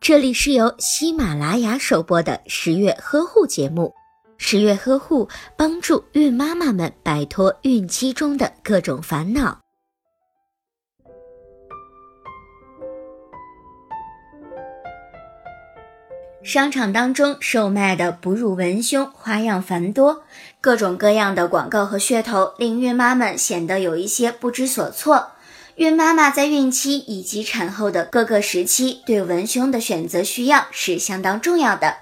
这里是由喜马拉雅首播的十月呵护节目。十月呵护帮助孕妈妈们摆脱孕期中的各种烦恼。商场当中售卖的哺乳文胸花样繁多，各种各样的广告和噱头令孕妈们显得有一些不知所措。孕妈妈在孕期以及产后的各个时期，对文胸的选择需要是相当重要的。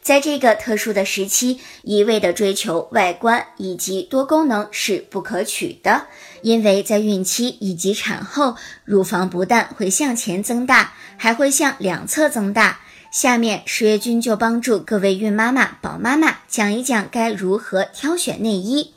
在这个特殊的时期，一味的追求外观以及多功能是不可取的，因为在孕期以及产后，乳房不但会向前增大，还会向两侧增大。下面十月君就帮助各位孕妈妈、宝妈妈讲一讲该如何挑选内衣。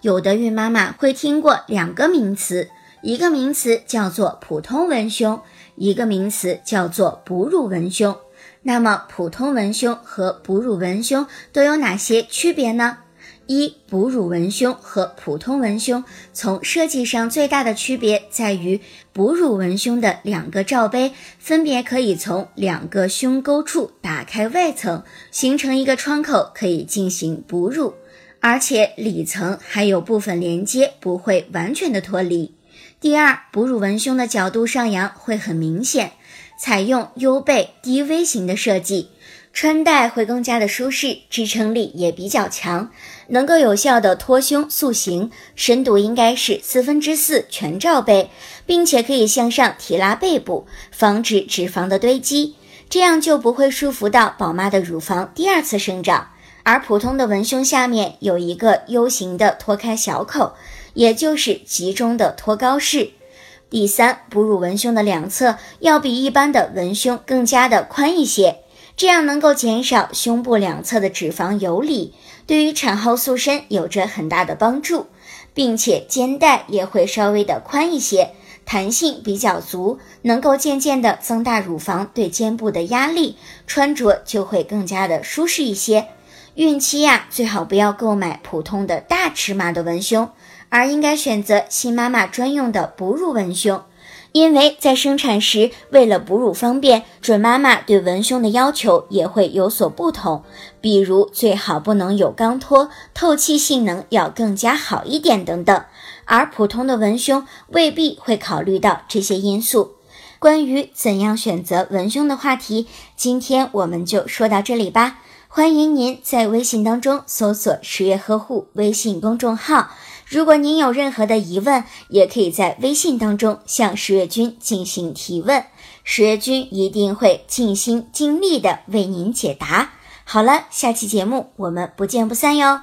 有的孕妈妈会听过两个名词。一个名词叫做普通文胸，一个名词叫做哺乳文胸。那么，普通文胸和哺乳文胸都有哪些区别呢？一、哺乳文胸和普通文胸从设计上最大的区别在于，哺乳文胸的两个罩杯分别可以从两个胸沟处打开外层，形成一个窗口，可以进行哺乳，而且里层还有部分连接，不会完全的脱离。第二，哺乳文胸的角度上扬会很明显，采用 U 背低 V 型的设计，穿戴会更加的舒适，支撑力也比较强，能够有效的托胸塑形，深度应该是四分之四全罩杯，并且可以向上提拉背部，防止脂肪的堆积，这样就不会束缚到宝妈的乳房第二次生长。而普通的文胸下面有一个 U 型的脱开小口。也就是集中的托高式。第三，哺乳文胸的两侧要比一般的文胸更加的宽一些，这样能够减少胸部两侧的脂肪游离，对于产后塑身有着很大的帮助，并且肩带也会稍微的宽一些，弹性比较足，能够渐渐的增大乳房对肩部的压力，穿着就会更加的舒适一些。孕期呀，最好不要购买普通的大尺码的文胸。而应该选择新妈妈专用的哺乳文胸，因为在生产时，为了哺乳方便，准妈妈对文胸的要求也会有所不同。比如，最好不能有钢托，透气性能要更加好一点等等。而普通的文胸未必会考虑到这些因素。关于怎样选择文胸的话题，今天我们就说到这里吧。欢迎您在微信当中搜索“十月呵护”微信公众号。如果您有任何的疑问，也可以在微信当中向十月君进行提问，十月君一定会尽心尽力的为您解答。好了，下期节目我们不见不散哟。